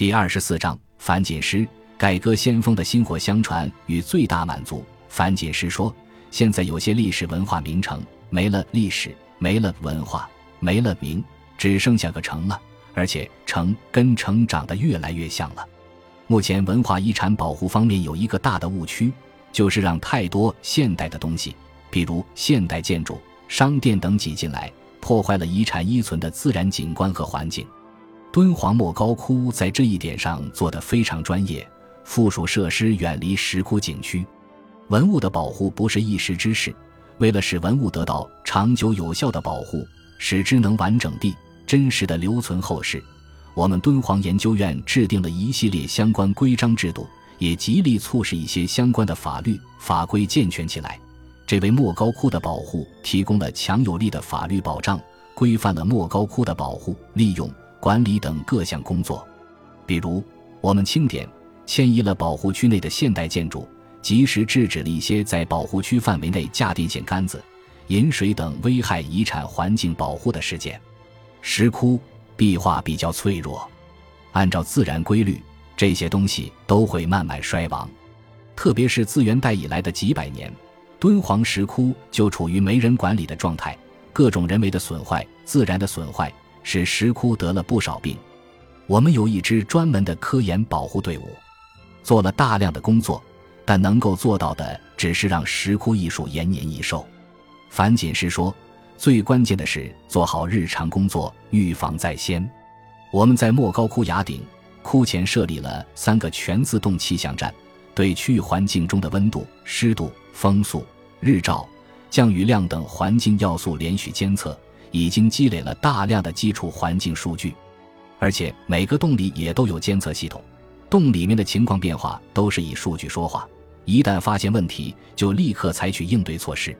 第二十四章，樊锦诗改革先锋的薪火相传与最大满足。樊锦诗说：“现在有些历史文化名城没了，历史没了，文化没了，名只剩下个城了，而且城跟城长得越来越像了。目前文化遗产保护方面有一个大的误区，就是让太多现代的东西，比如现代建筑、商店等挤进来，破坏了遗产依存的自然景观和环境。”敦煌莫高窟在这一点上做得非常专业，附属设施远离石窟景区。文物的保护不是一时之事，为了使文物得到长久有效的保护，使之能完整地、真实地留存后世，我们敦煌研究院制定了一系列相关规章制度，也极力促使一些相关的法律法规健全起来，这为莫高窟的保护提供了强有力的法律保障，规范了莫高窟的保护、利用。管理等各项工作，比如我们清点迁移了保护区内的现代建筑，及时制止了一些在保护区范围内架电线杆子、引水等危害遗产环境保护的事件。石窟壁画比较脆弱，按照自然规律，这些东西都会慢慢衰亡。特别是自元代以来的几百年，敦煌石窟就处于没人管理的状态，各种人为的损坏、自然的损坏。使石窟得了不少病，我们有一支专门的科研保护队伍，做了大量的工作，但能够做到的只是让石窟艺术延年益寿。樊锦诗说：“最关键的是做好日常工作，预防在先。”我们在莫高窟崖顶窟前设立了三个全自动气象站，对区域环境中的温度、湿度、风速、日照、降雨量等环境要素连续监测。已经积累了大量的基础环境数据，而且每个洞里也都有监测系统，洞里面的情况变化都是以数据说话。一旦发现问题，就立刻采取应对措施。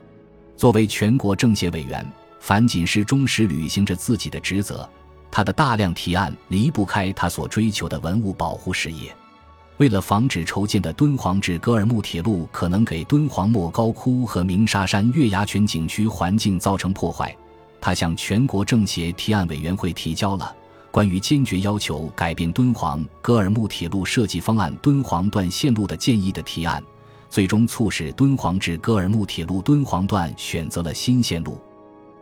作为全国政协委员，樊锦诗忠实履行着自己的职责。他的大量提案离不开他所追求的文物保护事业。为了防止筹建的敦煌至格尔木铁路可能给敦煌莫高窟和鸣沙山月牙泉景区环境造成破坏。他向全国政协提案委员会提交了关于坚决要求改变敦煌格尔木铁路设计方案敦煌段线路的建议的提案，最终促使敦煌至格尔木铁路敦煌段选择了新线路。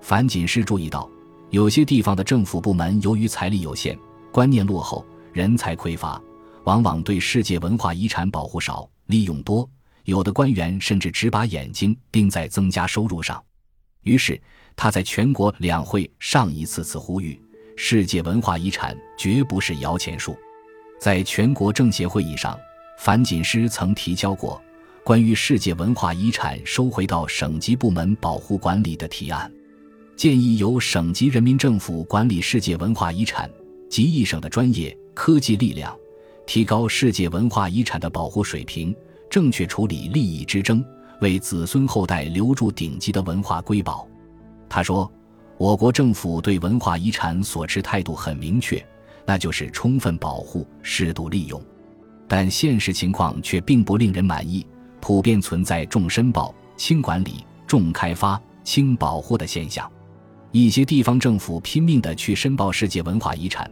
樊锦诗注意到，有些地方的政府部门由于财力有限、观念落后、人才匮乏，往往对世界文化遗产保护少、利用多，有的官员甚至只把眼睛盯在增加收入上。于是。他在全国两会上一次次呼吁，世界文化遗产绝不是摇钱树。在全国政协会议上，樊锦诗曾提交过关于世界文化遗产收回到省级部门保护管理的提案，建议由省级人民政府管理世界文化遗产，集一省的专业科技力量，提高世界文化遗产的保护水平，正确处理利益之争，为子孙后代留住顶级的文化瑰宝。他说：“我国政府对文化遗产所持态度很明确，那就是充分保护、适度利用。但现实情况却并不令人满意，普遍存在重申报、轻管理、重开发、轻保护的现象。一些地方政府拼命地去申报世界文化遗产，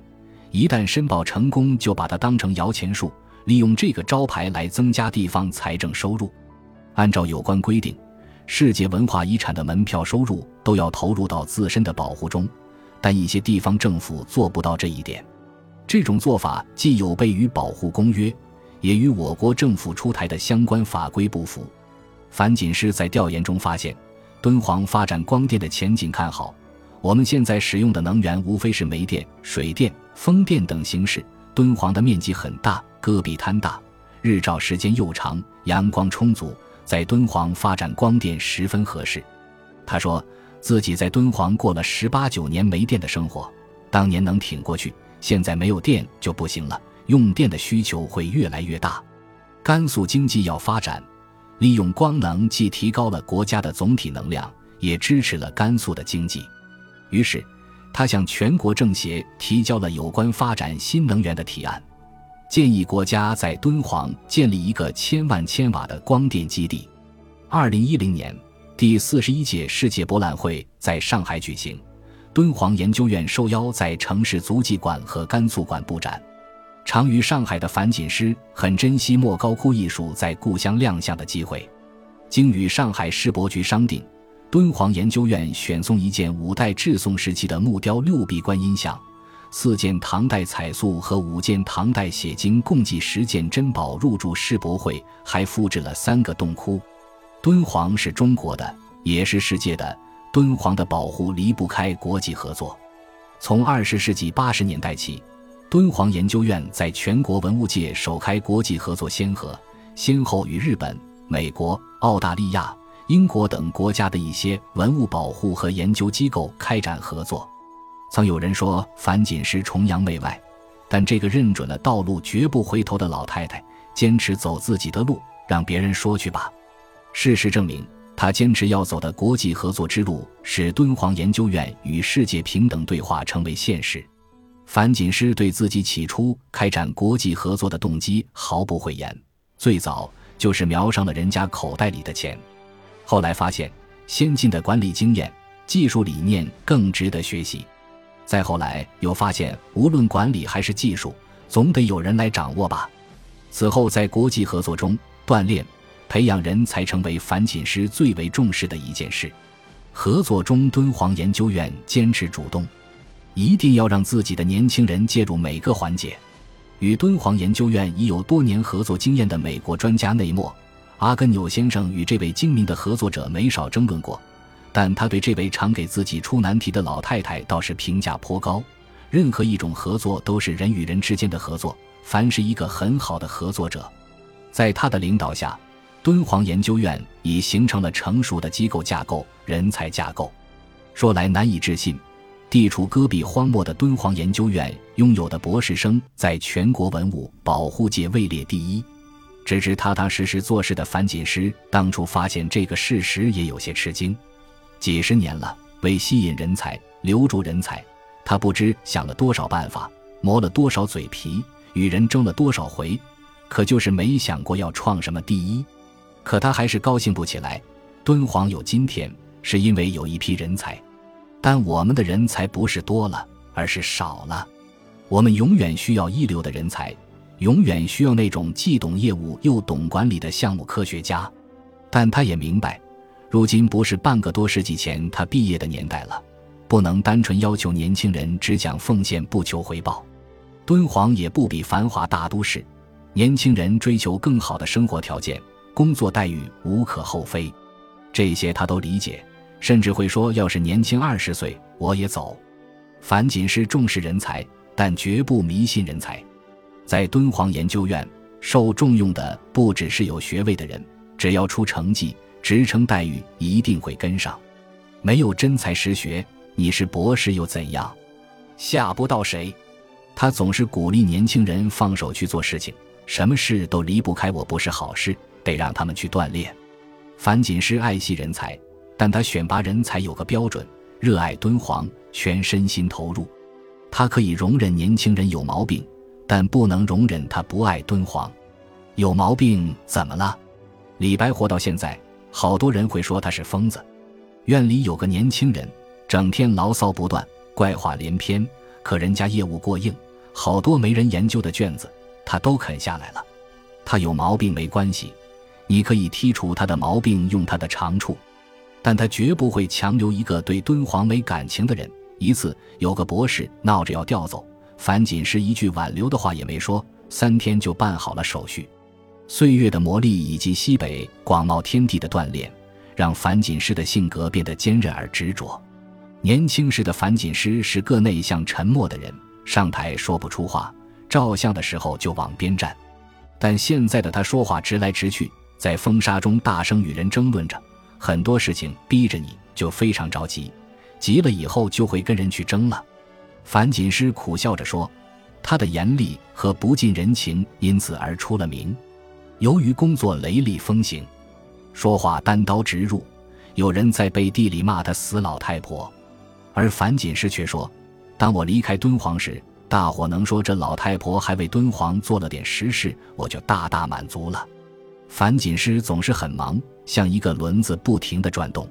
一旦申报成功，就把它当成摇钱树，利用这个招牌来增加地方财政收入。按照有关规定。”世界文化遗产的门票收入都要投入到自身的保护中，但一些地方政府做不到这一点。这种做法既有悖于保护公约，也与我国政府出台的相关法规不符。樊锦诗在调研中发现，敦煌发展光电的前景看好。我们现在使用的能源无非是煤电、水电、风电等形式。敦煌的面积很大，戈壁滩大，日照时间又长，阳光充足。在敦煌发展光电十分合适，他说自己在敦煌过了十八九年没电的生活，当年能挺过去，现在没有电就不行了，用电的需求会越来越大。甘肃经济要发展，利用光能既提高了国家的总体能量，也支持了甘肃的经济。于是，他向全国政协提交了有关发展新能源的提案。建议国家在敦煌建立一个千万千瓦的光电基地。二零一零年，第四十一届世界博览会在上海举行，敦煌研究院受邀在城市足迹馆和甘肃馆布展。常于上海的樊锦诗很珍惜莫高窟艺术在故乡亮相的机会，经与上海世博局商定，敦煌研究院选送一件五代至宋时期的木雕六臂观音像。四件唐代彩塑和五件唐代写经，共计十件珍宝入驻世博会，还复制了三个洞窟。敦煌是中国的，也是世界的。敦煌的保护离不开国际合作。从二十世纪八十年代起，敦煌研究院在全国文物界首开国际合作先河，先后与日本、美国、澳大利亚、英国等国家的一些文物保护和研究机构开展合作。曾有人说樊锦诗崇洋媚外，但这个认准了道路绝不回头的老太太，坚持走自己的路，让别人说去吧。事实证明，她坚持要走的国际合作之路，使敦煌研究院与世界平等对话成为现实。樊锦诗对自己起初开展国际合作的动机毫不讳言，最早就是瞄上了人家口袋里的钱，后来发现先进的管理经验、技术理念更值得学习。再后来又发现，无论管理还是技术，总得有人来掌握吧。此后，在国际合作中锻炼、培养人才，成为樊锦诗最为重视的一件事。合作中，敦煌研究院坚持主动，一定要让自己的年轻人介入每个环节。与敦煌研究院已有多年合作经验的美国专家内莫·阿根纽先生与这位精明的合作者没少争论过。但他对这位常给自己出难题的老太太倒是评价颇高。任何一种合作都是人与人之间的合作，凡是一个很好的合作者，在他的领导下，敦煌研究院已形成了成熟的机构架构、人才架构。说来难以置信，地处戈壁荒漠的敦煌研究院拥有的博士生，在全国文物保护界位列第一。只知踏踏实实做事的樊锦诗，当初发现这个事实也有些吃惊。几十年了，为吸引人才、留住人才，他不知想了多少办法，磨了多少嘴皮，与人争了多少回，可就是没想过要创什么第一。可他还是高兴不起来。敦煌有今天，是因为有一批人才，但我们的人才不是多了，而是少了。我们永远需要一流的人才，永远需要那种既懂业务又懂管理的项目科学家。但他也明白。如今不是半个多世纪前他毕业的年代了，不能单纯要求年轻人只讲奉献不求回报。敦煌也不比繁华大都市，年轻人追求更好的生活条件、工作待遇无可厚非，这些他都理解，甚至会说：要是年轻二十岁，我也走。樊锦诗重视人才，但绝不迷信人才。在敦煌研究院受重用的不只是有学位的人，只要出成绩。职称待遇一定会跟上，没有真才实学，你是博士又怎样？吓不到谁。他总是鼓励年轻人放手去做事情，什么事都离不开我，不是好事，得让他们去锻炼。樊锦诗爱惜人才，但他选拔人才有个标准：热爱敦煌，全身心投入。他可以容忍年轻人有毛病，但不能容忍他不爱敦煌。有毛病怎么了？李白活到现在。好多人会说他是疯子。院里有个年轻人，整天牢骚不断，怪话连篇。可人家业务过硬，好多没人研究的卷子，他都啃下来了。他有毛病没关系，你可以剔除他的毛病，用他的长处，但他绝不会强留一个对敦煌没感情的人。一次，有个博士闹着要调走，樊锦诗一句挽留的话也没说，三天就办好了手续。岁月的磨砺以及西北广袤天地的锻炼，让樊锦诗的性格变得坚韧而执着。年轻时的樊锦诗是个内向沉默的人，上台说不出话，照相的时候就往边站。但现在的他说话直来直去，在风沙中大声与人争论着，很多事情逼着你就非常着急，急了以后就会跟人去争了。樊锦诗苦笑着说：“他的严厉和不近人情因此而出了名。”由于工作雷厉风行，说话单刀直入，有人在背地里骂他死老太婆，而樊锦诗却说：“当我离开敦煌时，大伙能说这老太婆还为敦煌做了点实事，我就大大满足了。”樊锦诗总是很忙，像一个轮子不停地转动。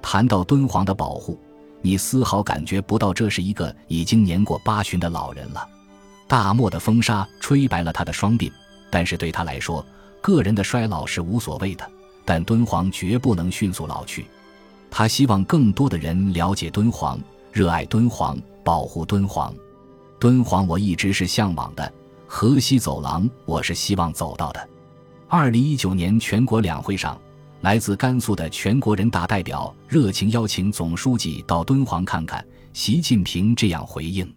谈到敦煌的保护，你丝毫感觉不到这是一个已经年过八旬的老人了。大漠的风沙吹白了他的双鬓，但是对他来说，个人的衰老是无所谓的。但敦煌绝不能迅速老去。他希望更多的人了解敦煌，热爱敦煌，保护敦煌。敦煌我一直是向往的，河西走廊我是希望走到的。二零一九年全国两会上，来自甘肃的全国人大代表热情邀请总书记到敦煌看看。习近平这样回应：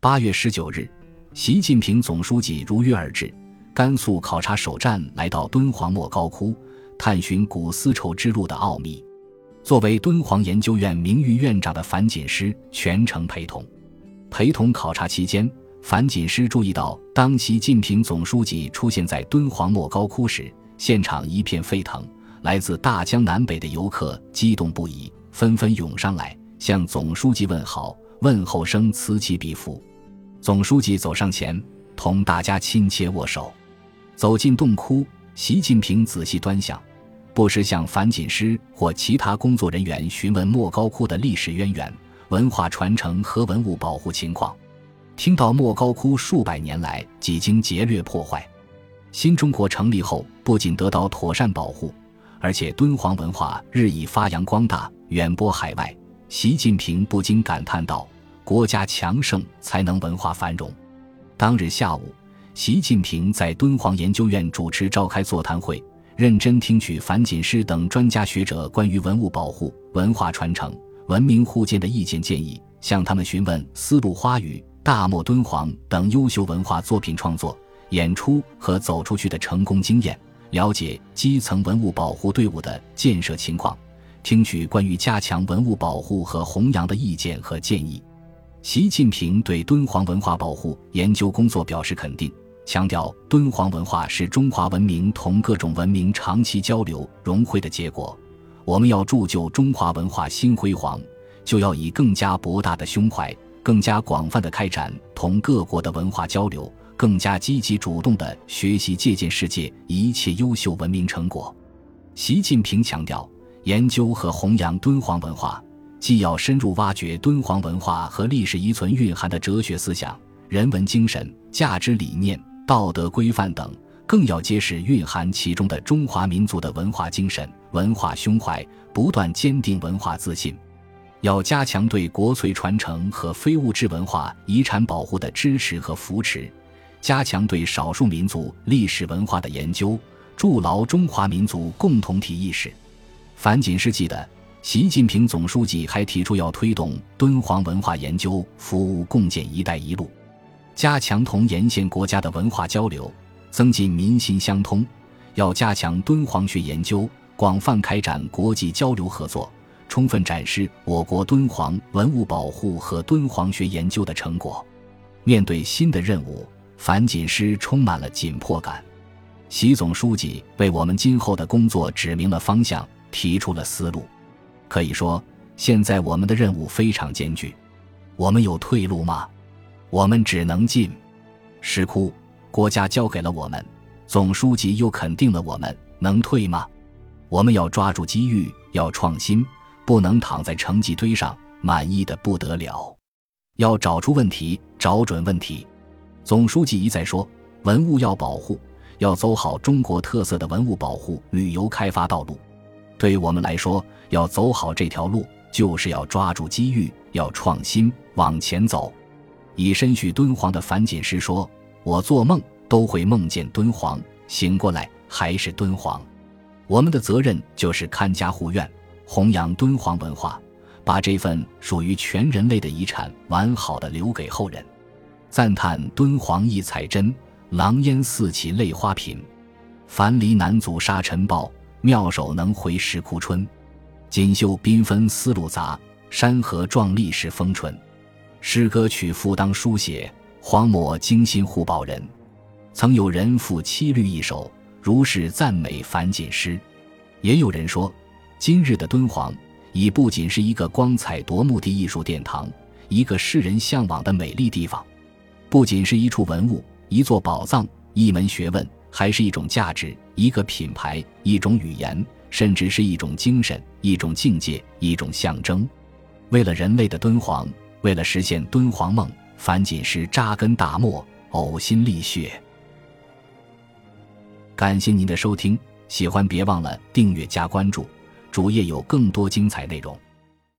八月十九日。习近平总书记如约而至，甘肃考察首站来到敦煌莫高窟，探寻古丝绸之路的奥秘。作为敦煌研究院名誉院长的樊锦诗全程陪同。陪同考察期间，樊锦诗注意到，当习近平总书记出现在敦煌莫高窟时，现场一片沸腾，来自大江南北的游客激动不已，纷纷涌上来向总书记问好，问候声此起彼伏。总书记走上前，同大家亲切握手。走进洞窟，习近平仔细端详，不时向樊锦诗或其他工作人员询问莫高窟的历史渊源、文化传承和文物保护情况。听到莫高窟数百年来几经劫掠破坏，新中国成立后不仅得到妥善保护，而且敦煌文化日益发扬光大，远播海外。习近平不禁感叹道。国家强盛才能文化繁荣。当日下午，习近平在敦煌研究院主持召开座谈会，认真听取樊锦诗等专家学者关于文物保护、文化传承、文明互鉴的意见建议，向他们询问丝路花语、大漠敦煌等优秀文化作品创作、演出和走出去的成功经验，了解基层文物保护队伍的建设情况，听取关于加强文物保护和弘扬的意见和建议。习近平对敦煌文化保护研究工作表示肯定，强调敦煌文化是中华文明同各种文明长期交流融汇的结果。我们要铸就中华文化新辉煌，就要以更加博大的胸怀、更加广泛的开展同各国的文化交流，更加积极主动地学习借鉴世界一切优秀文明成果。习近平强调，研究和弘扬敦煌文化。既要深入挖掘敦煌文化和历史遗存蕴含的哲学思想、人文精神、价值理念、道德规范等，更要揭示蕴含其中的中华民族的文化精神、文化胸怀，不断坚定文化自信。要加强对国粹传承和非物质文化遗产保护的支持和扶持，加强对少数民族历史文化的研究，筑牢中华民族共同体意识。樊锦诗记得。习近平总书记还提出要推动敦煌文化研究服务共建“一带一路”，加强同沿线国家的文化交流，增进民心相通。要加强敦煌学研究，广泛开展国际交流合作，充分展示我国敦煌文物保护和敦煌学研究的成果。面对新的任务，樊锦诗充满了紧迫感。习总书记为我们今后的工作指明了方向，提出了思路。可以说，现在我们的任务非常艰巨。我们有退路吗？我们只能进。石窟，国家交给了我们，总书记又肯定了我们，能退吗？我们要抓住机遇，要创新，不能躺在成绩堆上，满意的不得了。要找出问题，找准问题。总书记一再说，文物要保护，要走好中国特色的文物保护、旅游开发道路。对于我们来说，要走好这条路，就是要抓住机遇，要创新，往前走。以身续敦煌的樊锦诗说：“我做梦都会梦见敦煌，醒过来还是敦煌。”我们的责任就是看家护院，弘扬敦煌文化，把这份属于全人类的遗产完好的留给后人。赞叹敦煌一彩真，狼烟四起泪花频。樊篱难阻沙尘暴。妙手能回石窟春，锦绣缤纷丝路杂，山河壮丽是风春。诗歌曲赋当书写，荒漠精心护保人。曾有人赋七律一首，如是赞美樊锦诗。也有人说，今日的敦煌已不仅是一个光彩夺目的艺术殿堂，一个世人向往的美丽地方，不仅是一处文物、一座宝藏、一门学问。还是一种价值，一个品牌，一种语言，甚至是一种精神，一种境界，一种象征。为了人类的敦煌，为了实现敦煌梦，樊锦诗扎根大漠，呕心沥血。感谢您的收听，喜欢别忘了订阅加关注，主页有更多精彩内容。